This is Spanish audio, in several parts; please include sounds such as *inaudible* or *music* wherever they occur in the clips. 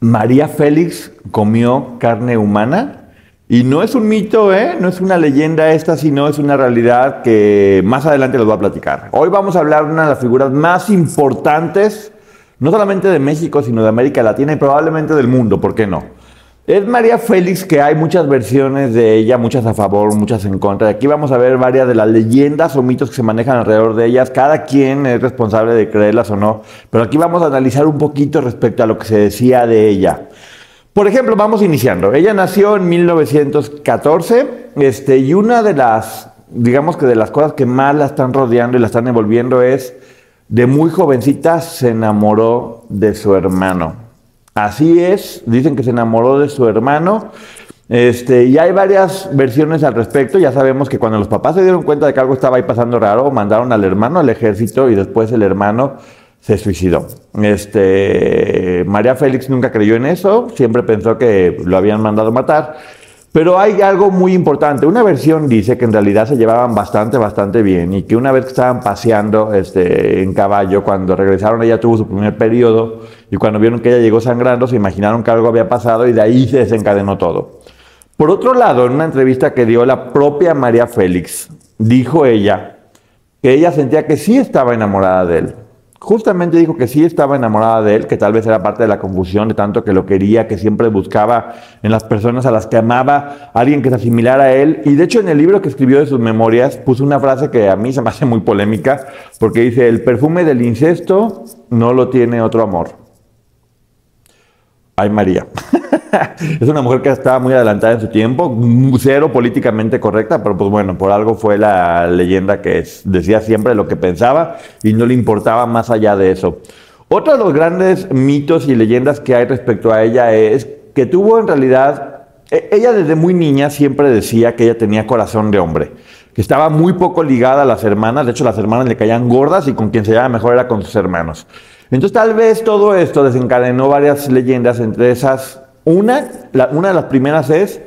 María Félix comió carne humana. Y no es un mito, ¿eh? no es una leyenda esta, sino es una realidad que más adelante les voy a platicar. Hoy vamos a hablar de una de las figuras más importantes, no solamente de México, sino de América Latina y probablemente del mundo, ¿por qué no? Es María Félix, que hay muchas versiones de ella, muchas a favor, muchas en contra. Aquí vamos a ver varias de las leyendas o mitos que se manejan alrededor de ellas. Cada quien es responsable de creerlas o no. Pero aquí vamos a analizar un poquito respecto a lo que se decía de ella. Por ejemplo, vamos iniciando. Ella nació en 1914 este, y una de las, digamos que de las cosas que más la están rodeando y la están envolviendo es, de muy jovencita se enamoró de su hermano. Así es, dicen que se enamoró de su hermano. Este, y hay varias versiones al respecto. Ya sabemos que cuando los papás se dieron cuenta de que algo estaba ahí pasando raro, mandaron al hermano al ejército y después el hermano se suicidó. Este, María Félix nunca creyó en eso, siempre pensó que lo habían mandado matar. Pero hay algo muy importante. Una versión dice que en realidad se llevaban bastante, bastante bien y que una vez que estaban paseando este, en caballo, cuando regresaron ella tuvo su primer periodo y cuando vieron que ella llegó sangrando se imaginaron que algo había pasado y de ahí se desencadenó todo. Por otro lado, en una entrevista que dio la propia María Félix, dijo ella que ella sentía que sí estaba enamorada de él, justamente dijo que sí estaba enamorada de él, que tal vez era parte de la confusión de tanto que lo quería, que siempre buscaba en las personas a las que amaba alguien que se asimilara a él. Y de hecho en el libro que escribió de sus memorias puso una frase que a mí se me hace muy polémica, porque dice, el perfume del incesto no lo tiene otro amor. Ay María. *laughs* es una mujer que estaba muy adelantada en su tiempo, cero políticamente correcta, pero pues bueno, por algo fue la leyenda que decía siempre lo que pensaba y no le importaba más allá de eso. Otro de los grandes mitos y leyendas que hay respecto a ella es que tuvo en realidad, e, ella desde muy niña siempre decía que ella tenía corazón de hombre, que estaba muy poco ligada a las hermanas, de hecho las hermanas le caían gordas y con quien se llevaba mejor era con sus hermanos. Entonces tal vez todo esto desencadenó varias leyendas, entre esas, una, una de las primeras es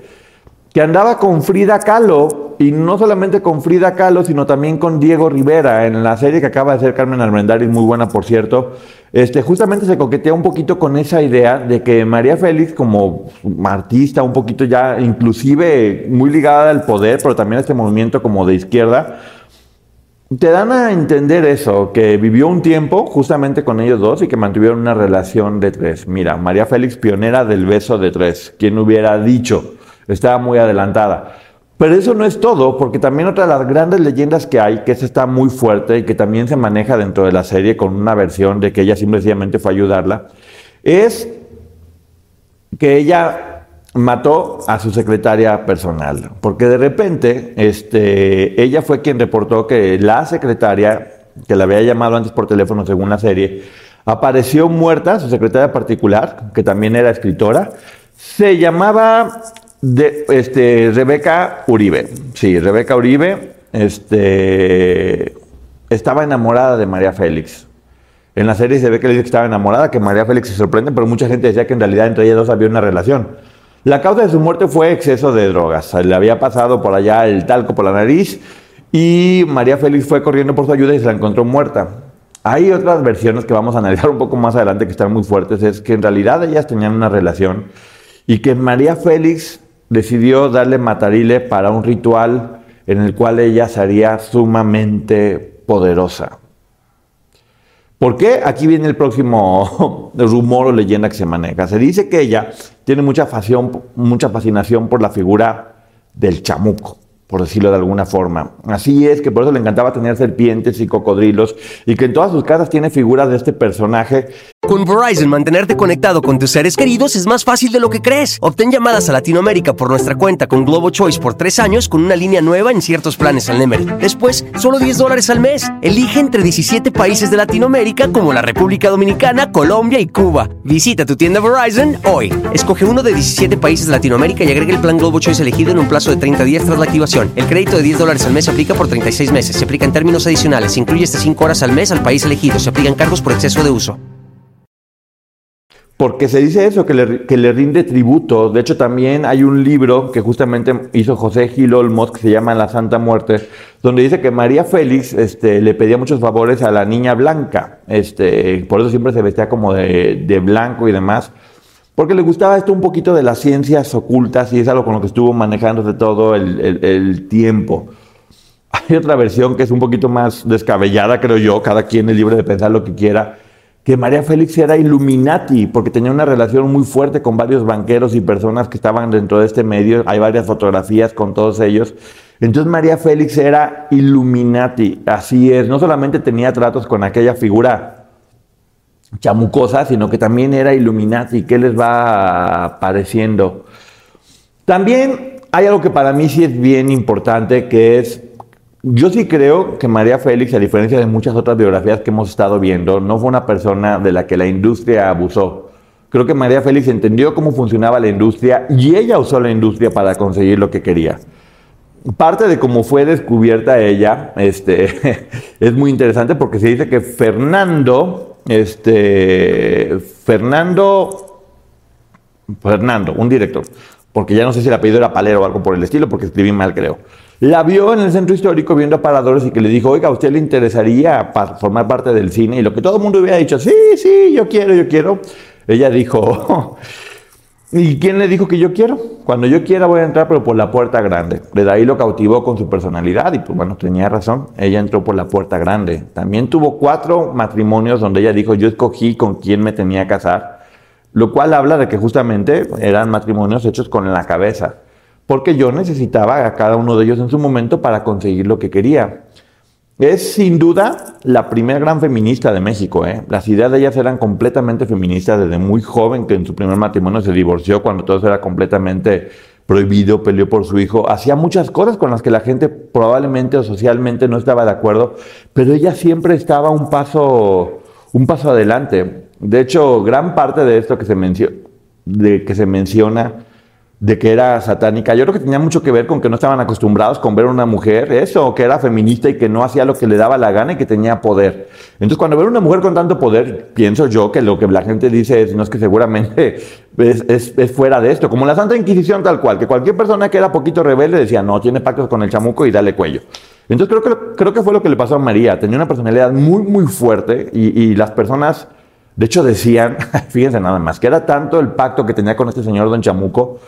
que andaba con Frida Kahlo, y no solamente con Frida Kahlo, sino también con Diego Rivera, en la serie que acaba de hacer Carmen Almendaris, muy buena por cierto, este, justamente se coquetea un poquito con esa idea de que María Félix, como artista, un poquito ya, inclusive muy ligada al poder, pero también a este movimiento como de izquierda, te dan a entender eso, que vivió un tiempo justamente con ellos dos y que mantuvieron una relación de tres. Mira, María Félix, pionera del beso de tres. ¿Quién hubiera dicho? Estaba muy adelantada. Pero eso no es todo, porque también otra de las grandes leyendas que hay, que esa está muy fuerte y que también se maneja dentro de la serie con una versión de que ella simplemente fue a ayudarla, es que ella mató a su secretaria personal, porque de repente este, ella fue quien reportó que la secretaria, que la había llamado antes por teléfono según la serie, apareció muerta, su secretaria particular, que también era escritora, se llamaba de, este, Rebeca Uribe. Sí, Rebeca Uribe este, estaba enamorada de María Félix. En la serie se ve que le dice que estaba enamorada, que María Félix se sorprende, pero mucha gente decía que en realidad entre ellas dos había una relación. La causa de su muerte fue exceso de drogas. Le había pasado por allá el talco por la nariz y María Félix fue corriendo por su ayuda y se la encontró muerta. Hay otras versiones que vamos a analizar un poco más adelante que están muy fuertes, es que en realidad ellas tenían una relación y que María Félix decidió darle matarile para un ritual en el cual ella sería sumamente poderosa. ¿Por qué? Aquí viene el próximo *laughs* rumor o leyenda que se maneja. Se dice que ella tiene mucha, mucha fascinación por la figura del chamuco por decirlo de alguna forma. Así es que por eso le encantaba tener serpientes y cocodrilos y que en todas sus casas tiene figuras de este personaje. Con Verizon, mantenerte conectado con tus seres queridos es más fácil de lo que crees. Obtén llamadas a Latinoamérica por nuestra cuenta con Globo Choice por tres años con una línea nueva en ciertos planes al Nemery. Después, solo 10 dólares al mes. Elige entre 17 países de Latinoamérica como la República Dominicana, Colombia y Cuba. Visita tu tienda Verizon hoy. Escoge uno de 17 países de Latinoamérica y agrega el plan Globo Choice elegido en un plazo de 30 días tras la activación. El crédito de 10 dólares al mes se aplica por 36 meses. Se aplica en términos adicionales. Se incluye hasta 5 horas al mes al país elegido. Se aplican cargos por exceso de uso. Porque se dice eso, que le, rinde tributo. De hecho, también hay un libro que justamente hizo José Gil Olmos, que se llama La Santa Muerte, donde dice que María Félix este, le pedía muchos favores a la niña blanca. Este, por eso siempre se vestía como de blanco y demás porque le gustaba esto un poquito de las ciencias ocultas y es algo con lo que estuvo manejándose todo el, tiempo. *laughs* Hay otra versión que es un poquito más descabellada, creo yo, cada quien es libre de pensar lo que quiera, que María Félix era Illuminati, porque tenía una relación muy fuerte con varios banqueros y personas que estaban dentro de este medio, hay varias fotografías con todos ellos. Entonces María Félix era Illuminati, así es, no solamente tenía tratos con aquella figura chamucosa, sino que también era Illuminati. ¿Qué les va pareciendo? También hay algo que para mí sí es bien importante, que es, yo sí creo que María Félix, a diferencia de muchas otras biografías que hemos estado viendo, no fue una persona de la que la industria abusó. Creo que María Félix entendió cómo funcionaba la industria y ella usó la industria para conseguir lo que quería. Parte de cómo fue descubierta ella este, *laughs* es muy interesante porque se dice que Fernando, este, Fernando, Fernando, un director, porque ya no sé si el apellido era Palero o algo por el estilo, porque escribí mal, creo. La vio en el centro histórico viendo aparadores y que le dijo, oiga, ¿a usted le interesaría formar parte del cine? Y lo que todo el mundo hubiera dicho, sí, sí, yo quiero, yo quiero. Ella dijo, *laughs* ¿Y quién le dijo que yo quiero? Cuando yo quiera voy a entrar, pero por la puerta grande. De ahí lo cautivó con su personalidad y pues bueno, tenía razón. Ella entró por la puerta grande. También tuvo cuatro matrimonios donde ella dijo, yo escogí con quién me tenía que casar. Lo cual habla de que justamente eran matrimonios hechos con la cabeza. Porque yo necesitaba a cada uno de ellos en su momento para conseguir lo que quería. Es sin duda la primera gran feminista de México. ¿eh? Las ideas de ellas eran completamente feministas desde muy joven, que en su primer matrimonio se divorció cuando todo eso era completamente prohibido, peleó por su hijo, hacía muchas cosas con las que la gente probablemente o socialmente no estaba de acuerdo, pero ella siempre estaba un paso, un paso adelante. De hecho, gran parte de esto que se, de, que se menciona de que era satánica. Yo creo que tenía mucho que ver con que no estaban acostumbrados con ver a una mujer, eso, que era feminista y que no hacía lo que le daba la gana y que tenía poder. Entonces, cuando ven una mujer con tanto poder, pienso yo que lo que la gente dice es, no es que seguramente *laughs* es, es, fuera de esto, como la Santa Inquisición tal cual, que cualquier persona que era poquito rebelde decía, no, tiene pactos con el chamuco y dale cuello. Entonces, creo que, creo que fue lo que le pasó a María. Tenía una personalidad muy, muy fuerte y, y las personas... De hecho, decían, *laughs* fíjense nada más, que era tanto el pacto que tenía con este señor Don Chamuco,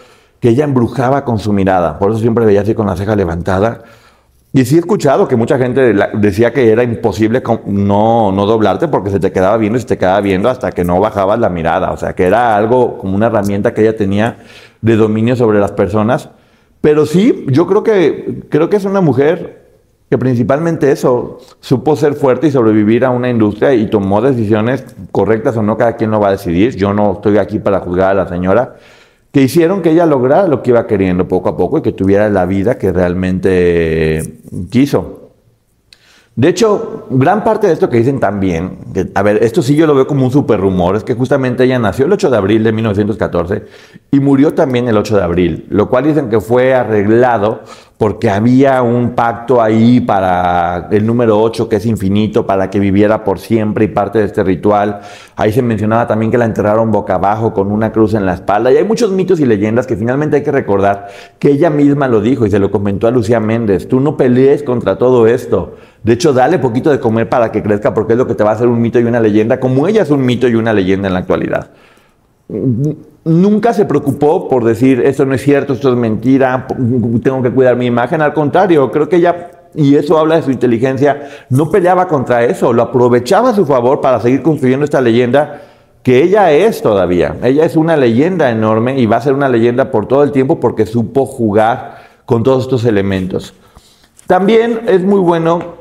que ella embrujaba con su mirada. Por eso siempre veía así con la ceja levantada. Y sí he escuchado que mucha gente decía que era imposible no, no doblarte porque se te quedaba viendo y se te quedaba viendo hasta que no bajabas la mirada. O sea, que era algo como una herramienta que ella tenía de dominio sobre las personas. Pero sí, yo creo que, creo que es una mujer que principalmente eso, supo ser fuerte y sobrevivir a una industria y tomó decisiones correctas o no, cada quien lo va a decidir. Yo no estoy aquí para juzgar a la señora, que hicieron que ella lograra lo que iba queriendo poco a poco y que tuviera la vida que realmente quiso. De hecho, gran parte de esto que dicen también, a ver, esto sí yo lo veo como un super rumor, es que justamente ella nació el 8 de abril de 1914 y murió también el 8 de abril, lo cual dicen que fue arreglado porque había un pacto ahí para el número 8 que es infinito, para que viviera por siempre y parte de este ritual. Ahí se mencionaba también que la enterraron boca abajo con una cruz en la espalda. Y hay muchos mitos y leyendas que finalmente hay que recordar que ella misma lo dijo y se lo comentó a Lucía Méndez. Tú no pelees contra todo esto. De hecho, dale poquito de comer para que crezca porque es lo que te va a hacer un mito y una leyenda, como ella es un mito y una leyenda en la actualidad nunca se preocupó por decir, esto no es cierto, esto es mentira, tengo que cuidar mi imagen. Al contrario, creo que ella y eso habla de su inteligencia, no peleaba contra eso, lo aprovechaba a su favor para seguir construyendo esta leyenda que ella es todavía. Ella es una leyenda enorme y va a ser una leyenda por todo el tiempo porque supo jugar con todos estos elementos. También es muy bueno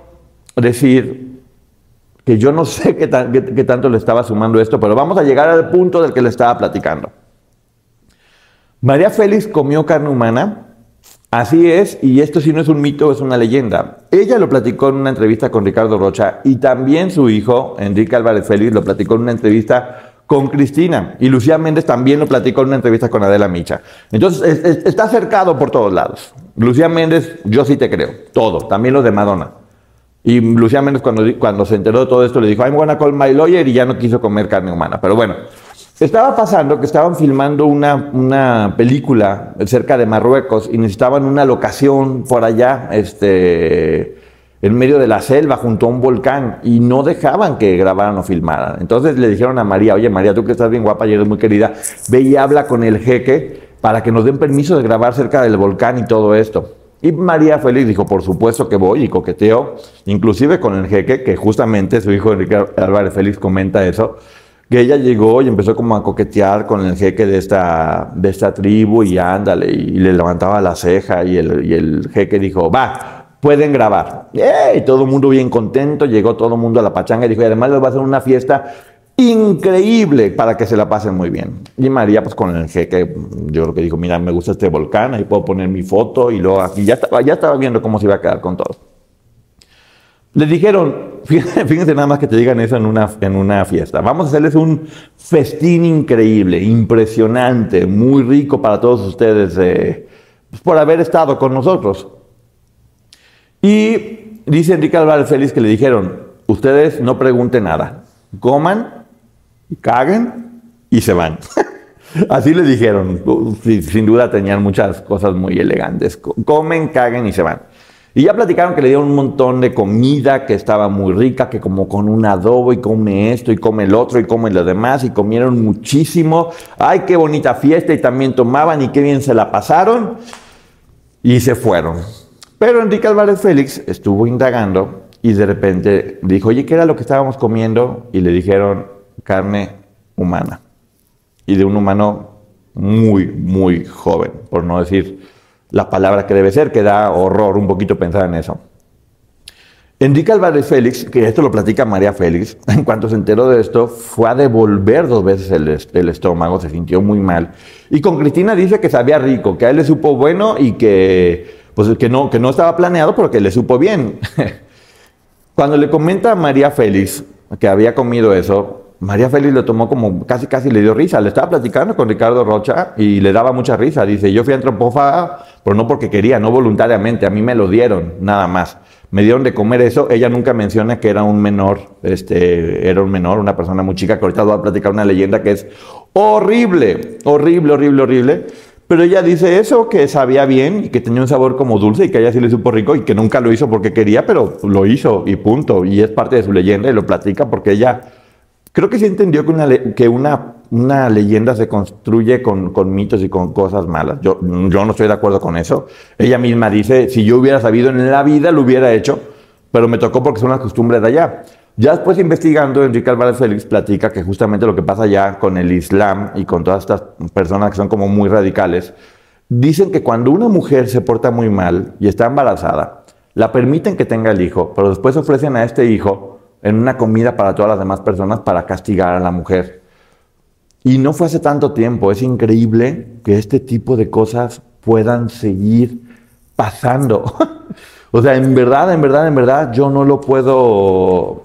decir que yo no *laughs* sé qué, tanto le estaba sumando esto, pero vamos a llegar al punto del que le estaba platicando. María Félix comió carne humana, así es, y esto sí no es un mito, es una leyenda. Ella lo platicó en una entrevista con Ricardo Rocha y también su hijo, Enrique Álvarez Félix, lo platicó en una entrevista con Cristina. Y Lucía Méndez también lo platicó en una entrevista con Adela Micha. Entonces, está cercado por todos lados. Lucía Méndez, yo sí te creo, todo, también los de Madonna. Y Lucía Méndez cuando, cuando se enteró de todo esto le dijo, I'm gonna call my lawyer y ya no quiso comer carne humana. Pero bueno, estaba pasando que estaban filmando una, una película cerca de Marruecos y necesitaban una locación por allá, este en medio de la selva junto a un volcán y no dejaban que grabaran o filmaran. Entonces le dijeron a María, oye María, tú que estás bien guapa y eres muy querida, ve y habla con el jeque para que nos den permiso de grabar cerca del volcán y todo esto. Y María Félix dijo, por supuesto que voy y coqueteó, inclusive con el jeque, que justamente su hijo Enrique Álvarez Félix comenta eso, que ella llegó y empezó como a coquetear con el jeque de esta, de esta tribu y ándale, y le levantaba la ceja y el, y jeque dijo, va, pueden grabar. Y todo el mundo bien contento, llegó todo el mundo a la pachanga y dijo, y además les va a hacer una fiesta increíble para que se la pasen muy bien. Y María, pues con el jeque, yo creo que dijo, mira, me gusta este volcán, ahí puedo poner mi foto y luego aquí ya estaba, viendo cómo se iba a quedar con todo. Les dijeron, *laughs* fíjense nada más que te digan eso en una, en una fiesta, vamos a hacerles un festín increíble, impresionante, muy rico para todos ustedes eh, pues, por haber estado con nosotros. Y dice Enrique Álvarez Félix que le dijeron, ustedes no pregunten nada, coman, caguen y se van. *laughs* Así le dijeron, sin duda tenían muchas cosas muy elegantes, comen, caguen y se van. Y ya platicaron que le dieron un montón de comida que estaba muy rica, que como con un adobo y come esto y come el otro y come lo demás y comieron muchísimo. Ay, qué bonita fiesta y también tomaban y qué bien se la pasaron y se fueron. Pero Enrique Álvarez Félix estuvo indagando y de repente dijo, oye, ¿qué era lo que estábamos comiendo? Y le dijeron carne humana. Y de un humano muy, muy joven, por no decir la palabra que debe ser, que da horror un poquito pensar en eso. Enrique Álvarez Félix, que esto lo platica María Félix, *laughs* en cuanto se enteró de esto, fue a devolver dos veces el, estómago, se sintió muy mal. Y con Cristina dice que sabía rico, que a él le supo bueno y que pues que no, que no estaba planeado, pero que le supo bien. *laughs* Cuando le comenta a María Félix que había comido eso, María Félix lo tomó como casi casi le dio risa. Le estaba platicando con Ricardo Rocha y le daba mucha risa. Dice, yo fui antropófaga, pero no porque quería, no voluntariamente, a mí me lo dieron, nada más. Me dieron de comer eso. Ella nunca menciona que era un menor, este, era un menor, una persona muy chica, que ahorita voy a platicar una leyenda que es horrible, horrible, horrible, horrible. Pero ella dice eso, que sabía bien y que tenía un sabor como dulce y que a ella sí le supo rico y que nunca lo hizo porque quería, pero lo hizo y punto. Y es parte de su leyenda y lo platica porque ella creo que sí entendió que una, que una, una leyenda se construye con, con, mitos y con cosas malas. Yo, yo no estoy de acuerdo con eso. Ella misma dice, si yo hubiera sabido en la vida lo hubiera hecho, pero me tocó porque es una costumbre de allá. Ya después investigando, Enrique Álvarez Félix platica que justamente lo que pasa ya con el Islam y con todas estas personas que son como muy radicales, dicen que cuando una mujer se porta muy mal y está embarazada, la permiten que tenga el hijo, pero después ofrecen a este hijo en una comida para todas las demás personas para castigar a la mujer. Y no fue hace tanto tiempo, es increíble que este tipo de cosas puedan seguir pasando. *laughs* O sea, en verdad, en verdad, en verdad, yo no lo puedo,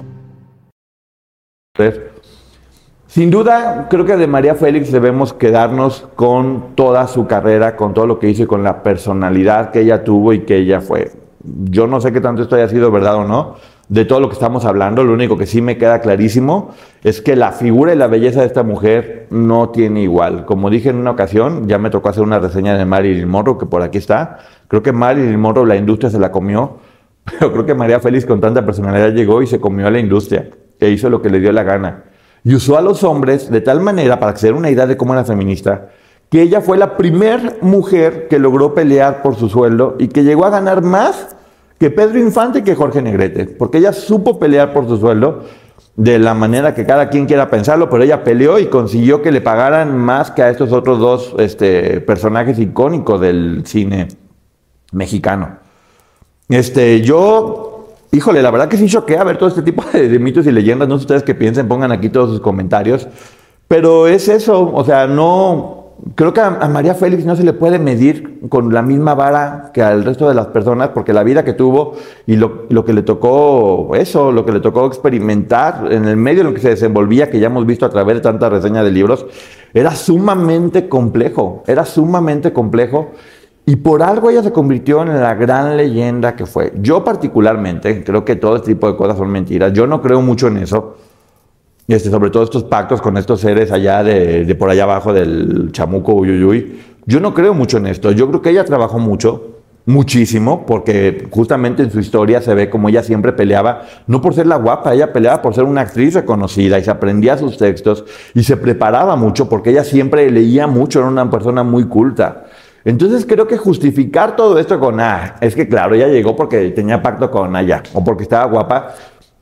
Sin duda, creo que de María Félix debemos quedarnos con toda su carrera, con todo lo que hizo y con la personalidad que ella tuvo y que ella fue. yo no sé qué tanto esto haya sido verdad o no, de todo lo que estamos hablando, lo único que sí me queda clarísimo es que la figura y la belleza de esta mujer no tiene igual. Como dije en una ocasión, ya me tocó hacer una reseña de Marilyn Monroe, que por aquí está. Creo que Marilyn Monroe la industria se la comió, *laughs* pero creo que María Félix con tanta personalidad llegó y se comió a la industria, e hizo lo que le dio la gana. Y usó a los hombres de tal manera, para que se den una idea de cómo era feminista, que ella fue la primera mujer que logró pelear por su sueldo y que llegó a ganar más que Pedro Infante y que Jorge Negrete, porque ella supo pelear por su sueldo de la manera que cada quien quiera pensarlo, pero ella peleó y consiguió que le pagaran más que a estos otros dos este, personajes icónicos del cine mexicano. Este, yo, híjole, la verdad que sí choqué a ver todo este tipo *laughs* de, de mitos y leyendas. No sé ustedes qué piensen, pongan aquí todos sus comentarios. Pero es eso, o sea, no, creo que a, María Félix no se le puede medir con la misma vara que al resto de las personas, porque la vida que tuvo y lo, que le tocó, eso, lo que le tocó experimentar en el medio en lo que se desenvolvía, que ya hemos visto a través de tantas reseñas de libros, era sumamente complejo, era sumamente complejo. Y por algo ella se convirtió en la gran leyenda que fue. Yo particularmente creo que todo este tipo de cosas son mentiras. Yo no creo mucho en eso. Este, sobre todo estos pactos con estos seres allá de, por allá abajo del chamuco Uyuyuy. Yo no creo mucho en esto. Yo creo que ella trabajó mucho, muchísimo, porque justamente en su historia se ve como ella siempre peleaba, no por ser la guapa, ella peleaba por ser una actriz reconocida y se aprendía sus textos y se preparaba mucho porque ella siempre leía mucho, era una persona muy culta. Entonces creo que justificar todo esto con, ah, es que claro, ella llegó porque tenía pacto con ella o porque estaba guapa,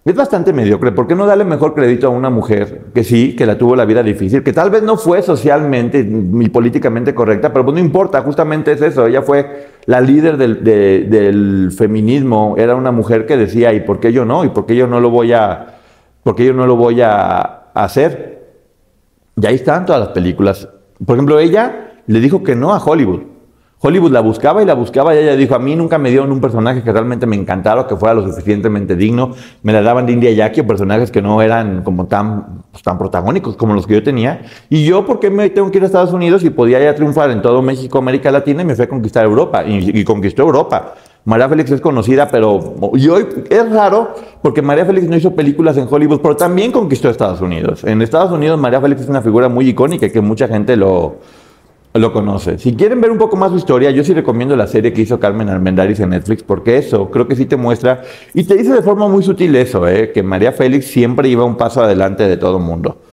es bastante mediocre. ¿Por qué no darle mejor crédito a una mujer que sí, que la tuvo la vida difícil, que tal vez no fue socialmente ni políticamente correcta, pero pues no importa, justamente es eso. Ella fue la líder del, de, del, feminismo, era una mujer que decía, ¿y por qué yo no? ¿Y por qué yo no lo voy a, por qué yo no lo voy a hacer? Y ahí están todas las películas. Por ejemplo, ella le dijo que no a Hollywood. Hollywood la buscaba y la buscaba y ella dijo, a mí nunca me dieron un personaje que realmente me encantara o que fuera lo suficientemente digno. Me la daban de India Jackie o personajes que no eran como tan, pues, tan protagónicos como los que yo tenía. Y yo, ¿por qué me tengo que ir a Estados Unidos y podía ya triunfar en todo México, América Latina y me fue a conquistar Europa? Y, y conquistó Europa. María Félix es conocida, pero y hoy es raro porque María Félix no hizo películas en Hollywood, pero también conquistó Estados Unidos. En Estados Unidos María Félix es una figura muy icónica que mucha gente lo, lo conoce. Si quieren ver un poco más su historia, yo sí recomiendo la serie que hizo Carmen Armendáriz en Netflix, porque eso creo que sí te muestra y te dice de forma muy sutil eso, ¿eh? que María Félix siempre iba un paso adelante de todo mundo.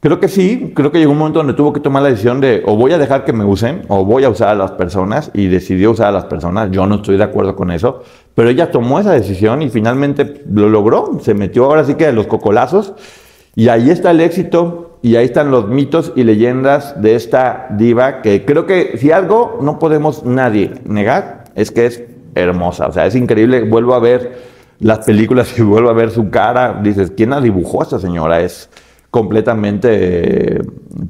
Creo que sí, creo que llegó un momento donde tuvo que tomar la decisión de o voy a dejar que me usen o voy a usar a las personas y decidió usar a las personas. Yo no estoy de acuerdo con eso, pero ella tomó esa decisión y finalmente lo logró. Se metió ahora sí que a los cocolazos y ahí está el éxito y ahí están los mitos y leyendas de esta diva que creo que si algo no podemos nadie negar es que es hermosa. O sea, es increíble. Vuelvo a ver las películas y vuelvo a ver su cara. Dices, ¿quién la dibujó a esta señora? Es completamente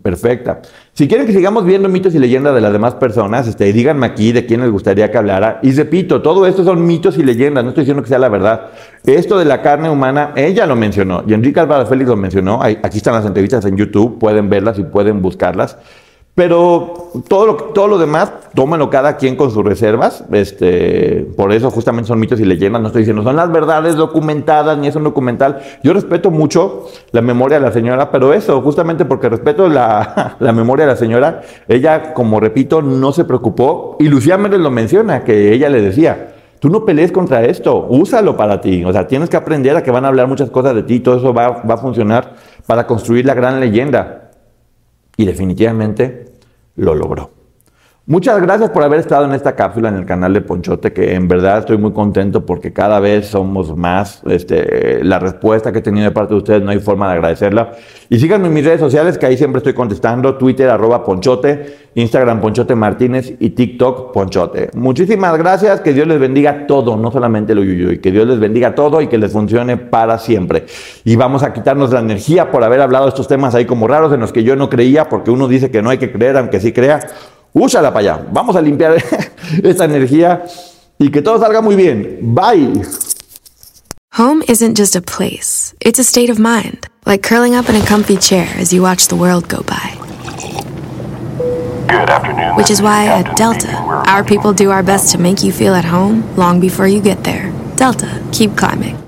perfecta. Si quieren que sigamos viendo mitos y leyendas de las demás personas, este, díganme aquí de quién les gustaría que hablara. Y repito, todo esto son mitos y leyendas, no estoy diciendo que sea la verdad. Esto de la carne humana, ella lo mencionó, y Enrique Álvaro Félix lo mencionó. Aquí están las entrevistas en YouTube, pueden verlas y pueden buscarlas. Pero todo lo, todo lo demás, tómenlo cada quien con sus reservas. Este, por eso justamente son mitos y leyendas. No estoy diciendo, son las verdades documentadas, ni es un documental. Yo respeto mucho la memoria de la señora, pero eso, justamente porque respeto la, *laughs* la memoria de la señora, ella, como repito, no se preocupó. Y Lucía Méndez lo menciona, que ella le decía, tú no pelees contra esto, úsalo para ti. O sea, tienes que aprender a que van a hablar muchas cosas de ti, todo eso va, va a funcionar para construir la gran leyenda. Y definitivamente lo logró. Muchas gracias por haber estado en esta cápsula en el canal de Ponchote, que en verdad estoy muy contento porque cada vez somos más. Este, la respuesta que he tenido de parte de ustedes no hay forma de agradecerla. Y síganme en mis redes sociales, que ahí siempre estoy contestando. Twitter, arroba Ponchote, Instagram Ponchote Martínez y TikTok Ponchote. Muchísimas gracias, que Dios les bendiga todo, no solamente lo y que Dios les bendiga todo y que les funcione para siempre. Y vamos a quitarnos la energía por haber hablado de estos temas ahí como raros en los que yo no creía, porque uno dice que no hay que creer, aunque sí crea. Úsala para allá. Vamos a limpiar *laughs* esta energía y que todo salga muy bien. Bye. Home isn't just a place, it's a state of mind, like curling up in a comfy chair as you watch the world go by. Good afternoon. Which is why at Delta, our people do our best to make you feel at home long before you get there. Delta, keep climbing.